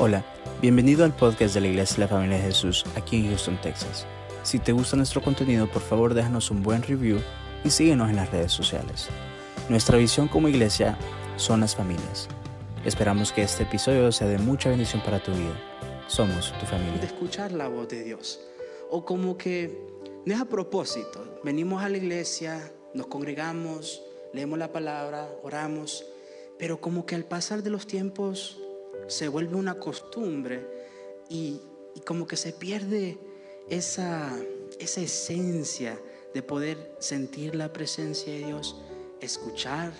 Hola, bienvenido al podcast de la Iglesia de la Familia de Jesús aquí en Houston, Texas. Si te gusta nuestro contenido, por favor déjanos un buen review y síguenos en las redes sociales. Nuestra visión como iglesia son las familias. Esperamos que este episodio sea de mucha bendición para tu vida. Somos tu de familia. escuchar la voz de Dios. O como que no es a propósito. Venimos a la iglesia, nos congregamos, leemos la palabra, oramos, pero como que al pasar de los tiempos se vuelve una costumbre y, como que se pierde esa, esa esencia de poder sentir la presencia de Dios, escuchar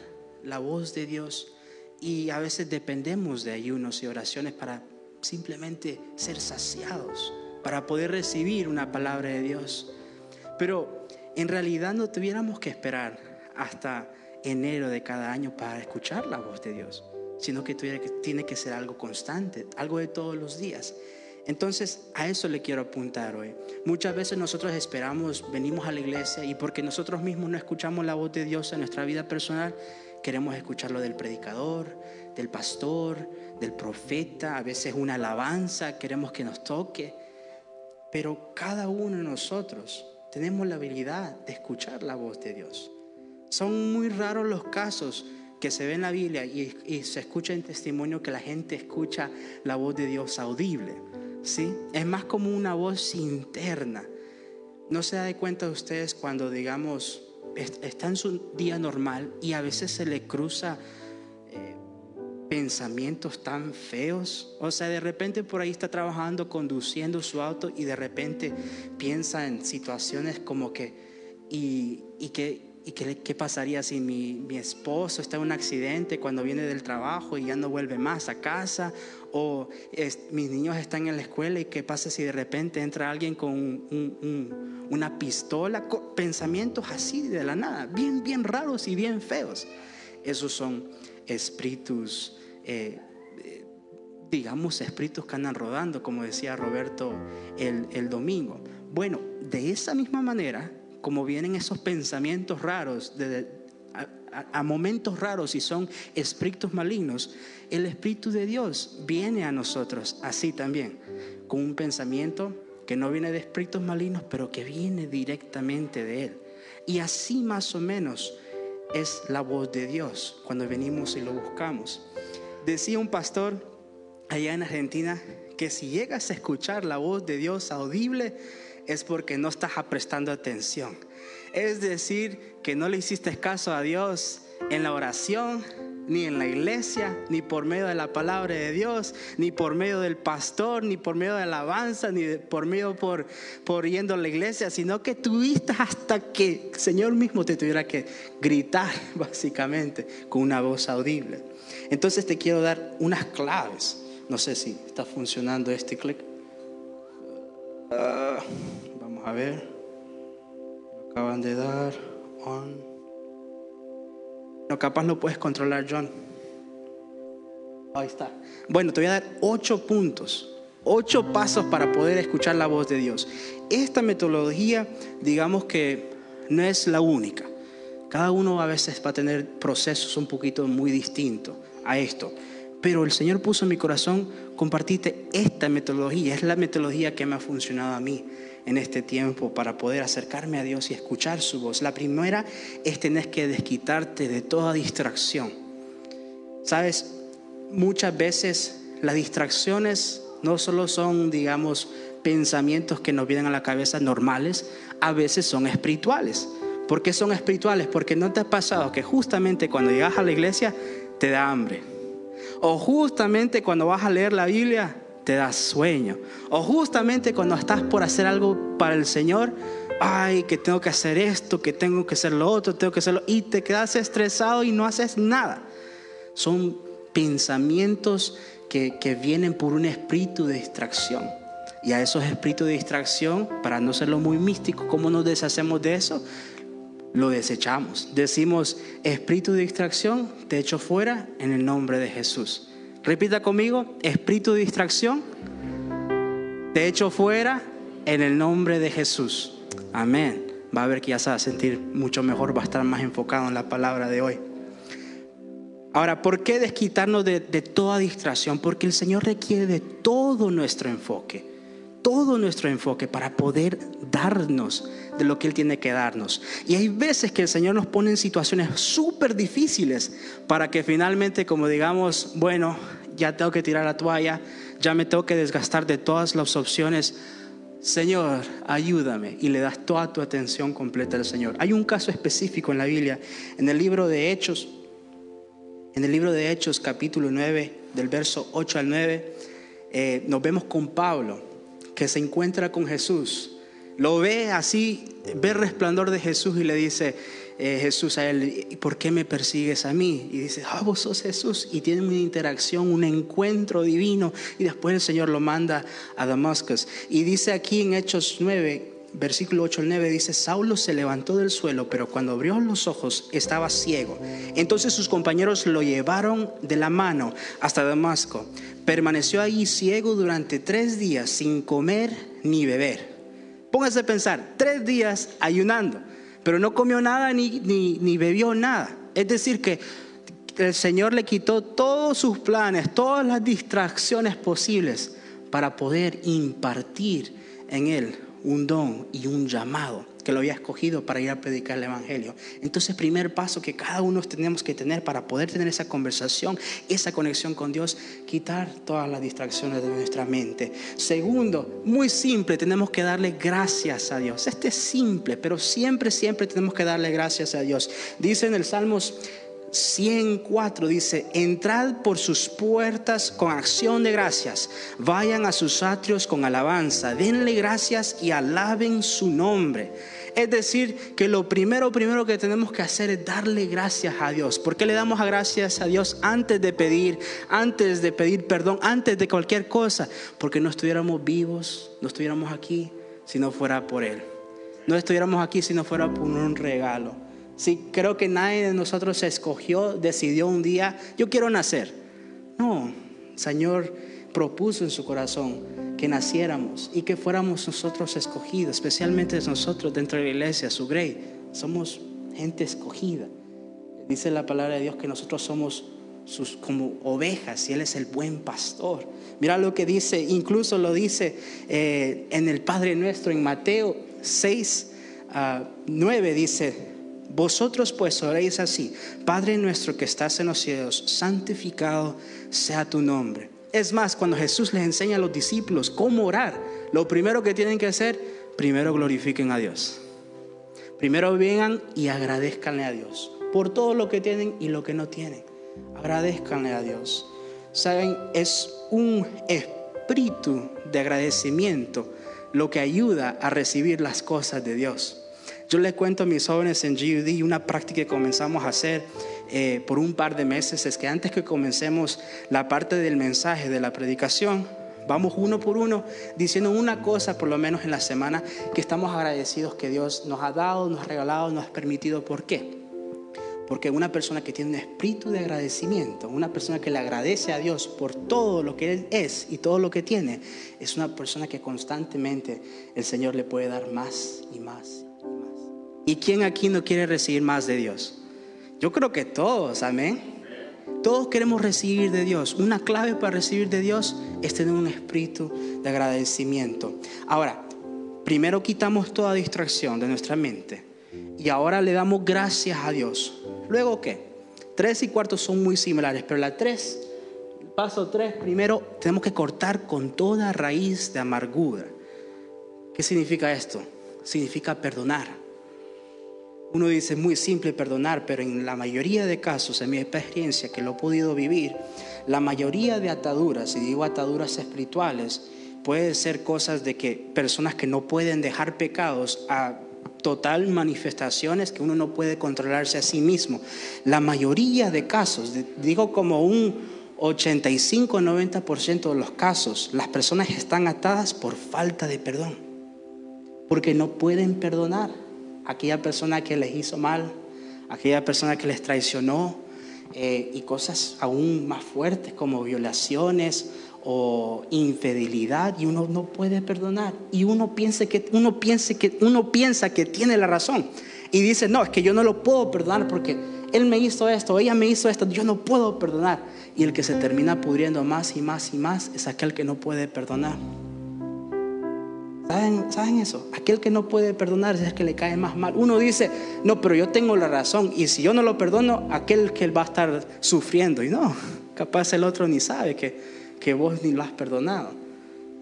la voz de Dios y a veces dependemos de ayunos y oraciones para simplemente ser saciados, para poder recibir una palabra de Dios. Pero en realidad no tuviéramos que esperar hasta enero de cada año para escuchar la voz de Dios, sino que tiene que ser algo constante, algo de todos los días. Entonces, a eso le quiero apuntar hoy. Muchas veces nosotros esperamos, venimos a la iglesia y porque nosotros mismos no escuchamos la voz de Dios en nuestra vida personal, queremos escucharlo del predicador, del pastor, del profeta, a veces una alabanza, queremos que nos toque. Pero cada uno de nosotros tenemos la habilidad de escuchar la voz de Dios. Son muy raros los casos que se ven en la Biblia y, y se escucha en testimonio que la gente escucha la voz de Dios audible. ¿sí? Es más como una voz interna. No se da de cuenta ustedes cuando, digamos, est- está en su día normal y a veces se le cruza eh, pensamientos tan feos. O sea, de repente por ahí está trabajando, conduciendo su auto y de repente piensa en situaciones como que, ¿y, y qué, y qué, qué pasaría si mi, mi esposo está en un accidente cuando viene del trabajo y ya no vuelve más a casa? O es- mis niños están en la escuela y qué pasa si de repente entra alguien con un- un- un- una pistola? Pensamientos así de la nada, bien, bien raros y bien feos. Esos son espíritus, eh, eh, digamos, espíritus que andan rodando, como decía Roberto el, el domingo. Bueno, de esa misma manera, como vienen esos pensamientos raros, a momentos raros y son espíritus malignos, el Espíritu de Dios viene a nosotros así también, con un pensamiento que no viene de espíritus malignos, pero que viene directamente de Él. Y así más o menos es la voz de Dios cuando venimos y lo buscamos. Decía un pastor allá en Argentina que si llegas a escuchar la voz de Dios audible es porque no estás prestando atención. Es decir, que no le hiciste caso a Dios en la oración, ni en la iglesia, ni por medio de la palabra de Dios, ni por medio del pastor, ni por medio de alabanza, ni por medio por, por yendo a la iglesia, sino que tuviste hasta que el Señor mismo te tuviera que gritar, básicamente, con una voz audible. Entonces te quiero dar unas claves. No sé si está funcionando este clic. Ah, a ver. Acaban de dar. On. No, capaz lo puedes controlar, John. Ahí está. Bueno, te voy a dar ocho puntos, ocho pasos para poder escuchar la voz de Dios. Esta metodología, digamos que no es la única. Cada uno a veces va a tener procesos un poquito muy distintos a esto. Pero el Señor puso en mi corazón compartirte esta metodología. Es la metodología que me ha funcionado a mí en este tiempo para poder acercarme a Dios y escuchar su voz. La primera es tener que desquitarte de toda distracción. Sabes, muchas veces las distracciones no solo son, digamos, pensamientos que nos vienen a la cabeza normales, a veces son espirituales. ¿Por qué son espirituales? Porque no te ha pasado que justamente cuando llegas a la iglesia te da hambre. O justamente cuando vas a leer la Biblia te da sueño. O justamente cuando estás por hacer algo para el Señor, ay, que tengo que hacer esto, que tengo que hacer lo otro, tengo que hacerlo, y te quedas estresado y no haces nada. Son pensamientos que, que vienen por un espíritu de distracción. Y a esos espíritus de distracción, para no serlo muy místico, ¿cómo nos deshacemos de eso? Lo desechamos. Decimos, espíritu de distracción, te echo fuera en el nombre de Jesús. Repita conmigo, espíritu de distracción, te echo fuera en el nombre de Jesús. Amén. Va a ver que ya se va a sentir mucho mejor, va a estar más enfocado en la palabra de hoy. Ahora, ¿por qué desquitarnos de, de toda distracción? Porque el Señor requiere de todo nuestro enfoque, todo nuestro enfoque para poder darnos de lo que Él tiene que darnos. Y hay veces que el Señor nos pone en situaciones súper difíciles para que finalmente, como digamos, bueno, ya tengo que tirar la toalla, ya me tengo que desgastar de todas las opciones. Señor, ayúdame y le das toda tu atención completa al Señor. Hay un caso específico en la Biblia, en el libro de Hechos, en el libro de Hechos capítulo 9, del verso 8 al 9, eh, nos vemos con Pablo, que se encuentra con Jesús. Lo ve así, ve el resplandor de Jesús y le dice, eh, Jesús a él, ¿y por qué me persigues a mí? Y dice, ah, vos sos Jesús. Y tiene una interacción, un encuentro divino. Y después el Señor lo manda a Damascus. Y dice aquí en Hechos 9, versículo 8 al 9 dice, Saulo se levantó del suelo, pero cuando abrió los ojos estaba ciego. Entonces sus compañeros lo llevaron de la mano hasta Damasco. Permaneció ahí ciego durante tres días sin comer ni beber. Póngase a pensar, tres días ayunando pero no comió nada ni, ni, bebió nada. Es decir, que el Señor le quitó todos sus planes, todas las distracciones posibles para poder impartir en él un don y un llamado que lo había escogido para ir a predicar el Evangelio. Entonces, primer paso que cada uno tenemos que tener para poder tener esa conversación, esa conexión con Dios, quitar todas las distracciones de nuestra mente. Segundo, muy simple, tenemos que darle gracias a Dios. Este es simple, pero siempre, siempre tenemos que darle gracias a Dios. Dice en el Salmos 104 dice, entrad por sus puertas con acción de gracias, vayan a sus atrios con alabanza, denle gracias y alaben su nombre. Es decir, que lo primero, primero que tenemos que hacer es darle gracias a Dios. ¿Por qué le damos gracias a Dios antes de pedir, antes de pedir perdón, antes de cualquier cosa? Porque no estuviéramos vivos, no estuviéramos aquí si no fuera por Él. No estuviéramos aquí si no fuera por un regalo. Sí, creo que nadie de nosotros se escogió, decidió un día, yo quiero nacer. No, Señor propuso en su corazón que naciéramos y que fuéramos nosotros escogidos, especialmente nosotros dentro de la iglesia, su grey. Somos gente escogida. Dice la palabra de Dios que nosotros somos sus, como ovejas y Él es el buen pastor. Mira lo que dice, incluso lo dice eh, en el Padre Nuestro, en Mateo 6, 9, ah, dice, vosotros pues oréis así, Padre nuestro que estás en los cielos, santificado sea tu nombre. Es más, cuando Jesús les enseña a los discípulos cómo orar, lo primero que tienen que hacer, primero glorifiquen a Dios. Primero vengan y agradezcanle a Dios por todo lo que tienen y lo que no tienen. Agradezcanle a Dios. Saben, es un espíritu de agradecimiento lo que ayuda a recibir las cosas de Dios. Yo le cuento a mis jóvenes en GUD una práctica que comenzamos a hacer eh, por un par de meses, es que antes que comencemos la parte del mensaje, de la predicación, vamos uno por uno diciendo una cosa por lo menos en la semana que estamos agradecidos que Dios nos ha dado, nos ha regalado, nos ha permitido. ¿Por qué? Porque una persona que tiene un espíritu de agradecimiento, una persona que le agradece a Dios por todo lo que Él es y todo lo que tiene, es una persona que constantemente el Señor le puede dar más y más ¿Y quién aquí no quiere recibir más de Dios? Yo creo que todos, amén. Todos queremos recibir de Dios. Una clave para recibir de Dios es tener un espíritu de agradecimiento. Ahora, primero quitamos toda distracción de nuestra mente y ahora le damos gracias a Dios. Luego, ¿qué? Tres y cuartos son muy similares, pero la tres, paso tres, primero tenemos que cortar con toda raíz de amargura. ¿Qué significa esto? Significa perdonar. Uno dice muy simple perdonar, pero en la mayoría de casos, en mi experiencia que lo he podido vivir, la mayoría de ataduras, y digo ataduras espirituales, puede ser cosas de que personas que no pueden dejar pecados a total manifestaciones que uno no puede controlarse a sí mismo. La mayoría de casos, digo como un 85-90% de los casos, las personas están atadas por falta de perdón, porque no pueden perdonar aquella persona que les hizo mal, aquella persona que les traicionó eh, y cosas aún más fuertes como violaciones o infidelidad y uno no puede perdonar y uno piensa que uno piensa que uno piensa que tiene la razón y dice no es que yo no lo puedo perdonar porque él me hizo esto, ella me hizo esto, yo no puedo perdonar. Y el que se termina pudriendo más y más y más es aquel que no puede perdonar. ¿Saben, ¿Saben, eso? Aquel que no puede perdonar es el que le cae más mal. Uno dice, no, pero yo tengo la razón. Y si yo no lo perdono, aquel que va a estar sufriendo. Y no, capaz el otro ni sabe que, que vos ni lo has perdonado.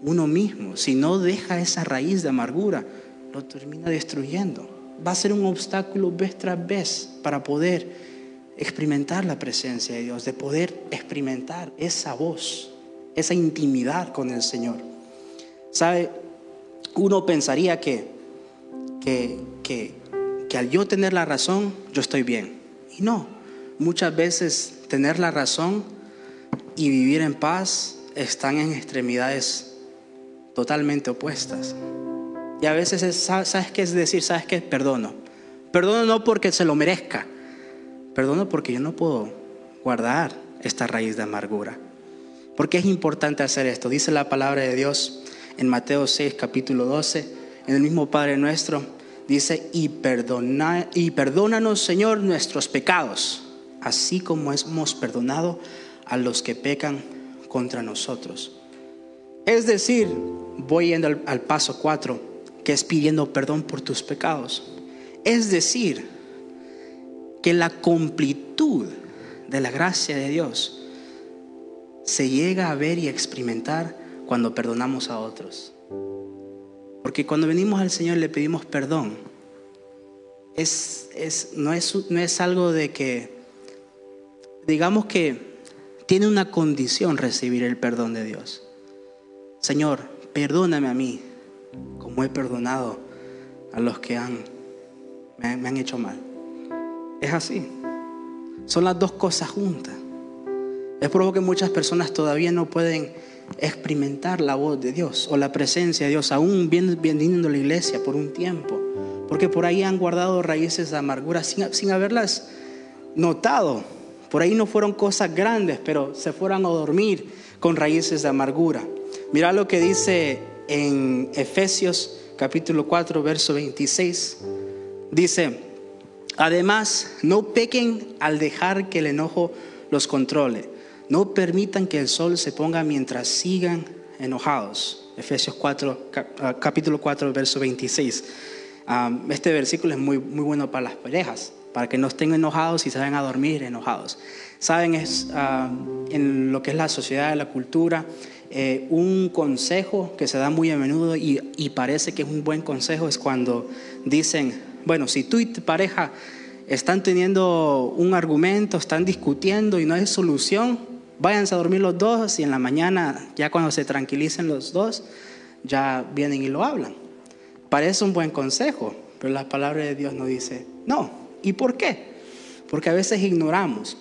Uno mismo, si no deja esa raíz de amargura, lo termina destruyendo va a ser un obstáculo vez tras vez para poder experimentar la presencia de Dios, de poder experimentar esa voz, esa intimidad con el Señor. ¿Sabe? Uno pensaría que, que, que, que al yo tener la razón, yo estoy bien. Y no, muchas veces tener la razón y vivir en paz están en extremidades totalmente opuestas. Y a veces ¿sabes qué es decir? ¿Sabes qué? Perdono. Perdono no porque se lo merezca. Perdono porque yo no puedo guardar esta raíz de amargura. Porque es importante hacer esto. Dice la palabra de Dios en Mateo 6, capítulo 12, en el mismo Padre nuestro, dice, y, perdona, y perdónanos, Señor, nuestros pecados, así como hemos perdonado a los que pecan contra nosotros. Es decir, voy yendo al, al paso 4 que es pidiendo perdón por tus pecados. Es decir, que la completud de la gracia de Dios se llega a ver y experimentar cuando perdonamos a otros. Porque cuando venimos al Señor le pedimos perdón. Es, es, no, es, no es algo de que, digamos que tiene una condición recibir el perdón de Dios. Señor, perdóname a mí como he perdonado a los que han, me, han hecho mal. Es así. Son las dos cosas juntas. Es por que muchas personas todavía no pueden experimentar la voz de Dios o la presencia de Dios, aún viniendo a la iglesia por un tiempo, porque por ahí han guardado raíces de amargura sin, sin haberlas notado. Por ahí no fueron cosas grandes, pero se fueron a dormir con raíces de amargura. Mira lo que dice en Efesios capítulo 4, verso 26. Dice, además, no pequen al dejar que el enojo los controle. No permitan que el sol se ponga mientras sigan enojados. Efesios 4, ah, capítulo 4, verso 26. este versículo es muy, muy bueno para las parejas, para que no estén enojados y se vayan a dormir enojados. Saben, es, en lo que es la sociedad, la cultura, eh, un consejo que se da muy a menudo y, parece que es un buen consejo es cuando dicen, bueno, si tú y tu pareja están teniendo un argumento, están discutiendo y no hay solución, váyanse a dormir los dos y en la mañana, ya cuando se tranquilicen los dos, ya vienen y lo hablan. Parece un buen consejo, pero la palabra de Dios nos dice, no. ¿Y por qué? Porque a veces ignoramos.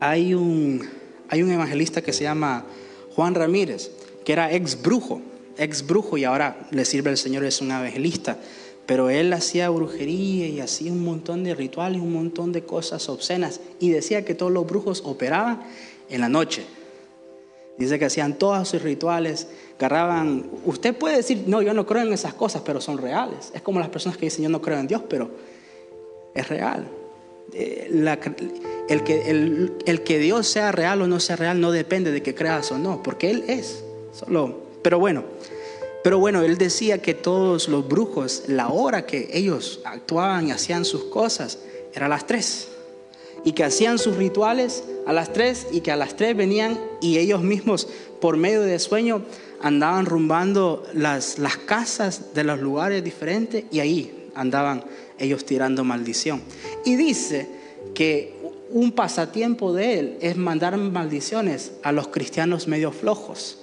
Hay un, hay un evangelista que se llama Juan Ramírez, que era ex brujo, ex brujo y ahora le sirve al Señor, es un evangelista. Pero él hacía brujería y hacía un montón de rituales, un montón de cosas obscenas. Y decía que todos los brujos operaban en la noche. Dice que hacían todos sus rituales, agarraban... Usted puede decir, no, yo no creo en esas cosas, pero son reales. Es como las personas que dicen, yo no creo en Dios, pero es real. Eh, el, que, el, que Dios sea real o no sea real no depende de que creas o no, porque Él es. Solo, pero bueno, pero bueno, Él decía que todos los brujos, la hora que ellos actuaban y hacían sus cosas, era las tres. Y que hacían sus rituales a las tres y que a las tres venían y ellos mismos por medio de sueño andaban rumbando las, las casas de los lugares diferentes y ahí andaban ellos tirando maldición. Y dice que un pasatiempo de él es mandar maldiciones a los cristianos medio flojos,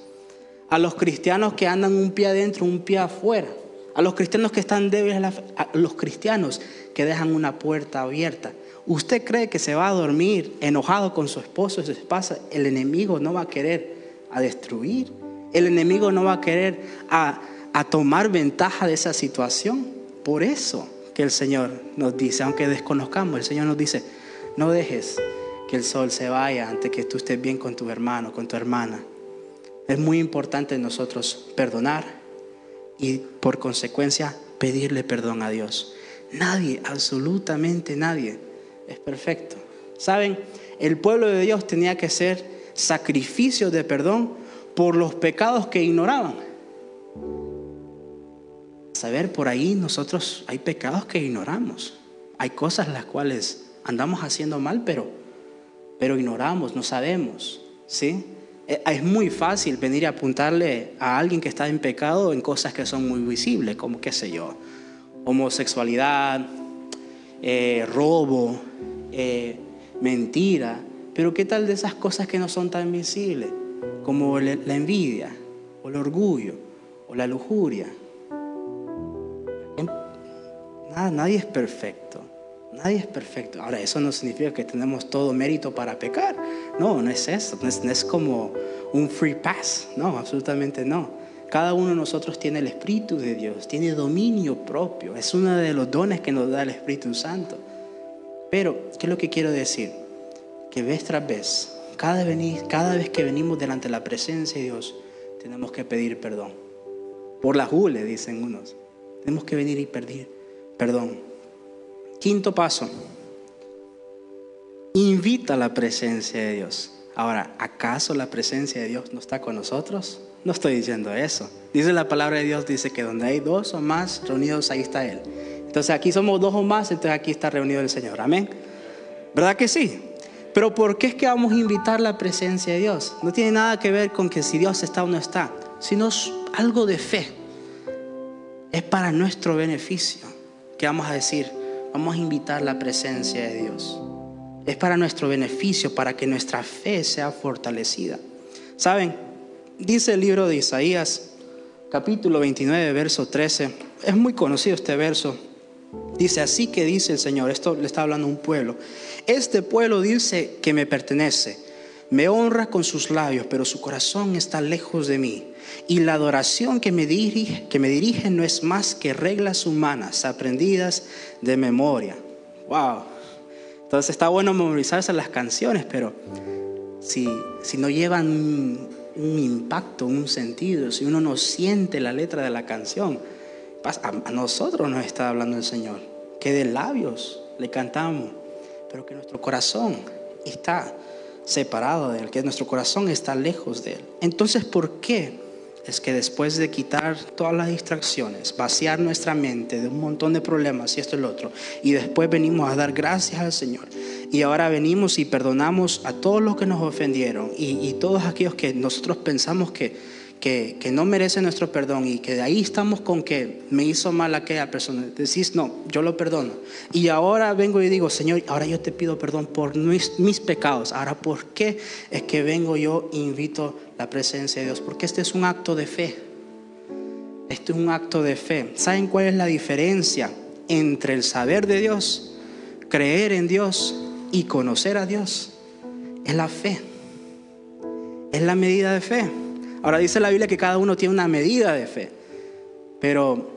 a los cristianos que andan un pie adentro, un pie afuera, a los cristianos que están débiles, a los cristianos que dejan una puerta abierta. ¿Usted cree que se va a dormir enojado con su esposo y su esposa? El enemigo no va a querer a destruir. El enemigo no va a querer a, a tomar ventaja de esa situación. Por eso que el Señor nos dice, aunque desconozcamos, el Señor nos dice, no dejes que el sol se vaya antes que tú estés bien con tu hermano, con tu hermana. Es muy importante nosotros perdonar y por consecuencia pedirle perdón a Dios. Nadie, absolutamente nadie, es perfecto. ¿Saben? El pueblo de Dios tenía que hacer sacrificios de perdón por los pecados que ignoraban. Saber, por ahí nosotros hay pecados que ignoramos. Hay cosas las cuales andamos haciendo mal, pero, pero ignoramos, no sabemos. ¿sí? Eh, es muy fácil venir a apuntarle a alguien que está en pecado en cosas que son muy visibles, como qué sé yo, homosexualidad, eh, robo, eh, mentira. Pero ¿qué tal de esas cosas que no son tan visibles? Como la envidia, o el orgullo, o la lujuria. Nada, nadie es perfecto. Nadie es perfecto. Ahora, eso no significa que tenemos todo mérito para pecar. No, no es eso. No es, como un free pass. No, absolutamente no. Cada uno de nosotros tiene el Espíritu de Dios, tiene dominio propio. Es uno de los dones que nos da el Espíritu Santo. Pero, ¿qué es lo que quiero decir? Que vez tras vez, cada, vez que venimos delante de la presencia de Dios, tenemos que pedir perdón. Por la jule, dicen unos. Tenemos que venir y pedir perdón. Quinto paso. Invita a la presencia de Dios. Ahora, ¿acaso la presencia de Dios no está con nosotros? No estoy diciendo eso. Dice la palabra de Dios, dice que donde hay dos o más reunidos, ahí está Él. Entonces aquí somos dos o más, entonces aquí está reunido el Señor. Amén. ¿Verdad que sí? Pero ¿por qué es que vamos a invitar la presencia de Dios? No tiene nada que ver con que si Dios está o no está, sino es algo de fe. Es para nuestro beneficio que vamos a decir, vamos a invitar la presencia de Dios. Es para nuestro beneficio, para que nuestra fe sea fortalecida. ¿Saben? Dice el libro de Isaías, capítulo 29, verso 13. Es muy conocido este verso. Dice, así que dice el Señor, esto le está hablando a un pueblo. Este pueblo dice que me pertenece, me honra con sus labios, pero su corazón está lejos de mí. Y la adoración que me, dirige, que me dirige no es más que reglas humanas aprendidas de memoria. Wow. Entonces está bueno memorizarse las canciones, pero si, si no llevan un, impacto, un sentido, si uno no siente la letra de la canción, a nosotros nos está hablando el Señor. Que de labios le cantamos, pero que nuestro corazón está separado de Él, que nuestro corazón está lejos de Él. Entonces, ¿por qué? Es que después de quitar todas las distracciones, vaciar nuestra mente de un montón de problemas y esto y lo otro, y después venimos a dar gracias al Señor, y ahora venimos y perdonamos a todos los que nos ofendieron y, y todos aquellos que nosotros pensamos que, que, no merece nuestro perdón y que de ahí estamos con que me hizo mal aquella persona, decís, no, yo lo perdono. Y ahora vengo y digo, Señor, ahora yo te pido perdón por mis, mis pecados. Ahora, ¿por qué es que vengo yo e invito la presencia de Dios? Porque este es un acto de fe. Este es un acto de fe. ¿Saben cuál es la diferencia entre el saber de Dios, creer en Dios y conocer a Dios? Es la fe. Es la medida de fe. Ahora dice la Biblia que cada uno tiene una medida de fe. Pero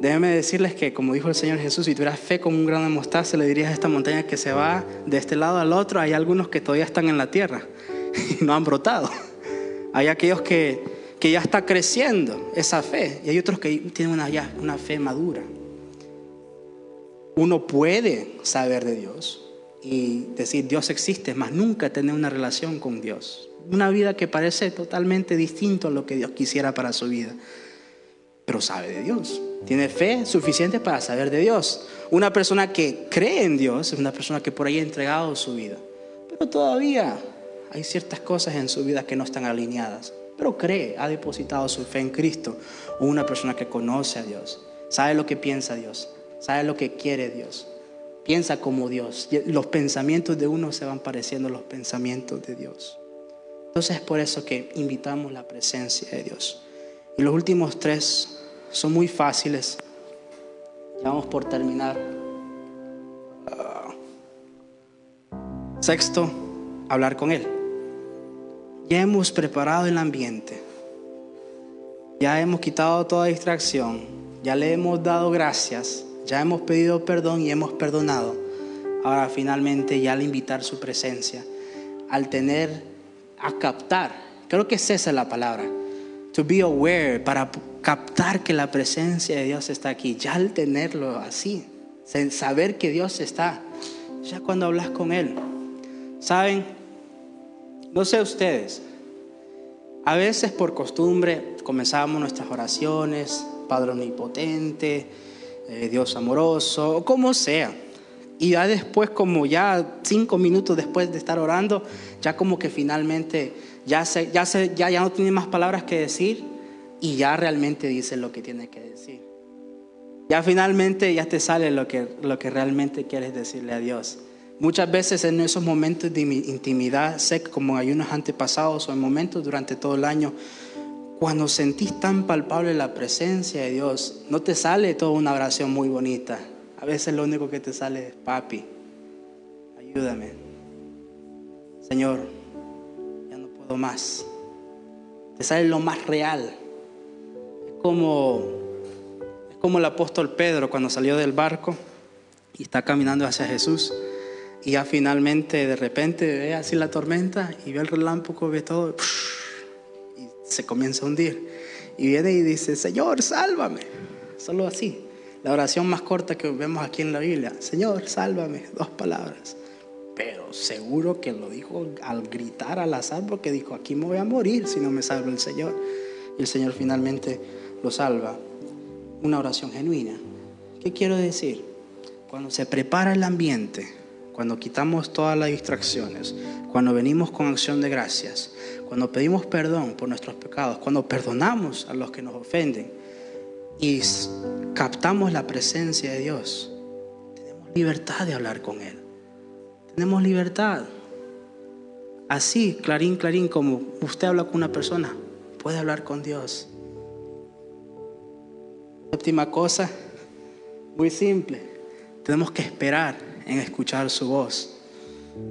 déjenme decirles que, como dijo el Señor Jesús, si tuvieras fe como un grano de mostaza, le dirías a esta montaña que se va de este lado al otro. Hay algunos que todavía están en la tierra y no han brotado. Hay aquellos que, que ya está creciendo esa fe y hay otros que tienen una, ya, una fe madura. Uno puede saber de Dios y decir Dios existe, mas nunca tener una relación con Dios una vida que parece totalmente distinto a lo que Dios quisiera para su vida. Pero sabe de Dios. Tiene fe suficiente para saber de Dios. Una persona que cree en Dios es una persona que por ahí ha entregado su vida. Pero todavía hay ciertas cosas en su vida que no están alineadas. Pero cree, ha depositado su fe en Cristo. una persona que conoce a Dios. Sabe lo que piensa Dios. Sabe lo que quiere Dios. Piensa como Dios. Los pensamientos de uno se van pareciendo a los pensamientos de Dios. Entonces es por eso que invitamos la presencia de Dios. Y los últimos tres son muy fáciles. Ya vamos por terminar. Ah. sexto, hablar con Él. Ya hemos preparado el ambiente. Ya hemos quitado toda distracción. Ya le hemos dado gracias. Ya hemos pedido perdón y hemos perdonado. Ahora finalmente ya al invitar su presencia, al tener a captar. Creo que es esa la palabra. To be aware, para captar que la presencia de Dios está aquí. Ya al tenerlo así, saber que Dios está, ya cuando hablas con Él. ¿Saben? No sé ustedes, a veces por costumbre comenzamos nuestras oraciones, Padre Omnipotente, eh, Dios amoroso, o como sea. Y ya después, como ya cinco minutos después de estar orando, ya como que finalmente ya, se, ya, se, ya, ya no tiene más palabras que decir y ya realmente dice lo que tiene que decir. Ya finalmente ya te sale lo que, lo que realmente quieres decirle a Dios. Muchas veces en esos momentos de intimidad, sé que como hay unos antepasados o en momentos durante todo el año, cuando sentís tan palpable la presencia de Dios, no te sale toda una oración muy bonita. A veces lo único que te sale es, papi, ayúdame. Señor, ya no puedo más. Te sale lo más real. Es como, es como el apóstol Pedro cuando salió del barco y está caminando hacia Jesús. Y ya finalmente de repente ve así la tormenta y ve el relámpago, ve todo y se comienza a hundir. Y viene y dice, Señor, sálvame. Solo así. La oración más corta que vemos aquí en la Biblia, Señor, sálvame, dos palabras. Pero seguro que lo dijo al gritar al azar porque dijo, aquí me voy a morir si no me salva el Señor. Y el Señor finalmente lo salva. Una oración genuina. ¿Qué quiero decir? Cuando se prepara el ambiente, cuando quitamos todas las distracciones, cuando venimos con acción de gracias, cuando pedimos perdón por nuestros pecados, cuando perdonamos a los que nos ofenden, y captamos la presencia de Dios, tenemos libertad de hablar con Él. Tenemos libertad. Así, clarín, clarín, como usted habla con una persona, puede hablar con Dios. Última cosa, muy simple, tenemos que esperar en escuchar su voz.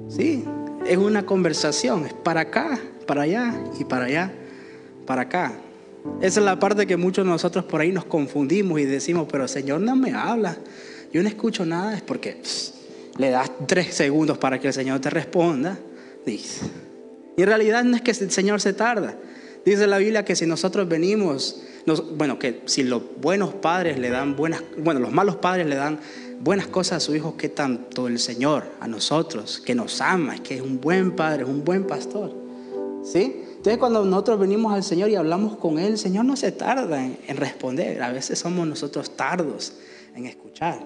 Sí, es una conversación, es para acá, para allá y para allá, para acá. Esa es la parte que muchos de nosotros por ahí nos confundimos y decimos, pero Señor no me habla. Yo no escucho nada, es porque le das tres segundos para que el Señor te responda. Dice. Y en realidad no es que el Señor se tarda. Dice la Biblia que si nosotros venimos, bueno, que si los buenos padres le dan buenas, bueno, los malos padres le dan buenas cosas a sus hijos, que tanto el Señor a nosotros, que nos ama, que es un buen padre, es un buen pastor. ¿Sí? Entonces cuando nosotros venimos al Señor y hablamos con Él, el Señor no se tarda en, responder. A veces somos nosotros tardos en escuchar,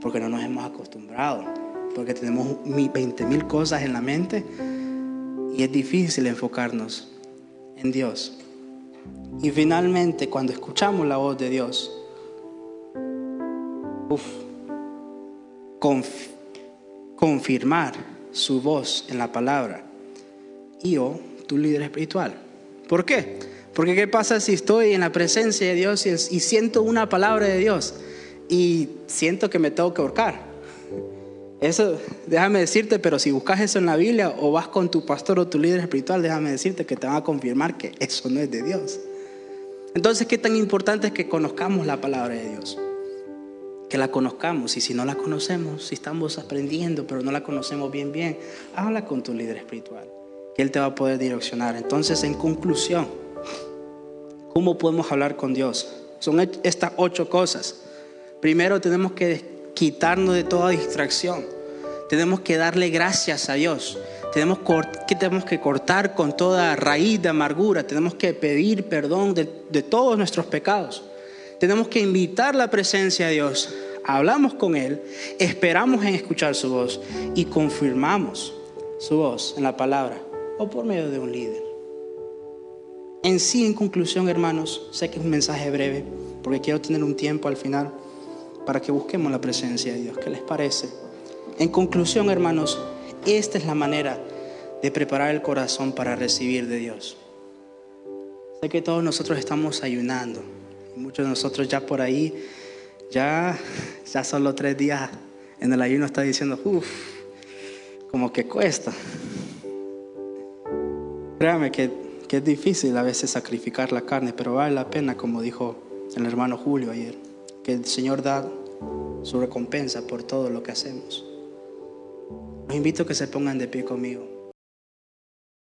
porque no nos hemos acostumbrado, porque tenemos 20 mil cosas en la mente y es difícil enfocarnos en Dios. Y finalmente, cuando escuchamos la voz de Dios, confirmar su voz en la palabra. Y yo tu líder espiritual. ¿Por qué? Porque ¿qué pasa si estoy en la presencia de Dios y, siento una palabra de Dios y siento que me tengo que ahorcar? Eso, déjame decirte, pero si buscas eso en la Biblia o vas con tu pastor o tu líder espiritual, déjame decirte que te van a confirmar que eso no es de Dios. Entonces, ¿qué tan importante es que conozcamos la palabra de Dios? Que la conozcamos y si no la conocemos, si estamos aprendiendo pero no la conocemos bien, bien, habla con tu líder espiritual. Él te va a poder direccionar. Entonces, en conclusión, ¿cómo podemos hablar con Dios? Son estas ocho cosas. Primero tenemos que quitarnos de toda distracción. Tenemos que darle gracias a Dios. Tenemos que, tenemos que cortar con toda raíz de amargura. Tenemos que pedir perdón de, de todos nuestros pecados. Tenemos que invitar la presencia de Dios. Hablamos con Él, esperamos en escuchar su voz y confirmamos su voz en la palabra o por medio de un líder. En sí, en conclusión, hermanos, sé que es un mensaje breve, porque quiero tener un tiempo al final para que busquemos la presencia de Dios. ¿Qué les parece? En conclusión, hermanos, esta es la manera de preparar el corazón para recibir de Dios. Sé que todos nosotros estamos ayunando. Muchos de nosotros ya por ahí, ya, ya solo tres días en el ayuno está diciendo, uff, como que cuesta. Créame que, que es difícil a veces sacrificar la carne, pero vale la pena, como dijo el hermano Julio ayer, que el Señor da su recompensa por todo lo que hacemos. Los invito a que se pongan de pie conmigo.